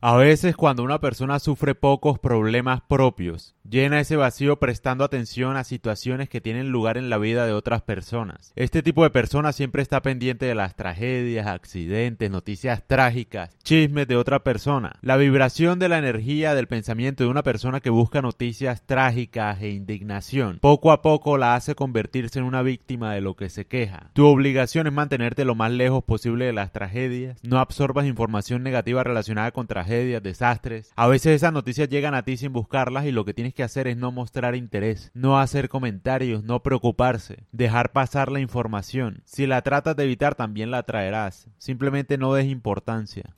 A veces cuando una persona sufre pocos problemas propios, llena ese vacío prestando atención a situaciones que tienen lugar en la vida de otras personas. Este tipo de persona siempre está pendiente de las tragedias, accidentes, noticias trágicas, chismes de otra persona. La vibración de la energía del pensamiento de una persona que busca noticias trágicas e indignación, poco a poco la hace convertirse en una víctima de lo que se queja. Tu obligación es mantenerte lo más lejos posible de las tragedias, no absorbas información negativa relacionada con tragedias tragedias, desastres. A veces esas noticias llegan a ti sin buscarlas y lo que tienes que hacer es no mostrar interés, no hacer comentarios, no preocuparse, dejar pasar la información. Si la tratas de evitar también la traerás. Simplemente no des importancia.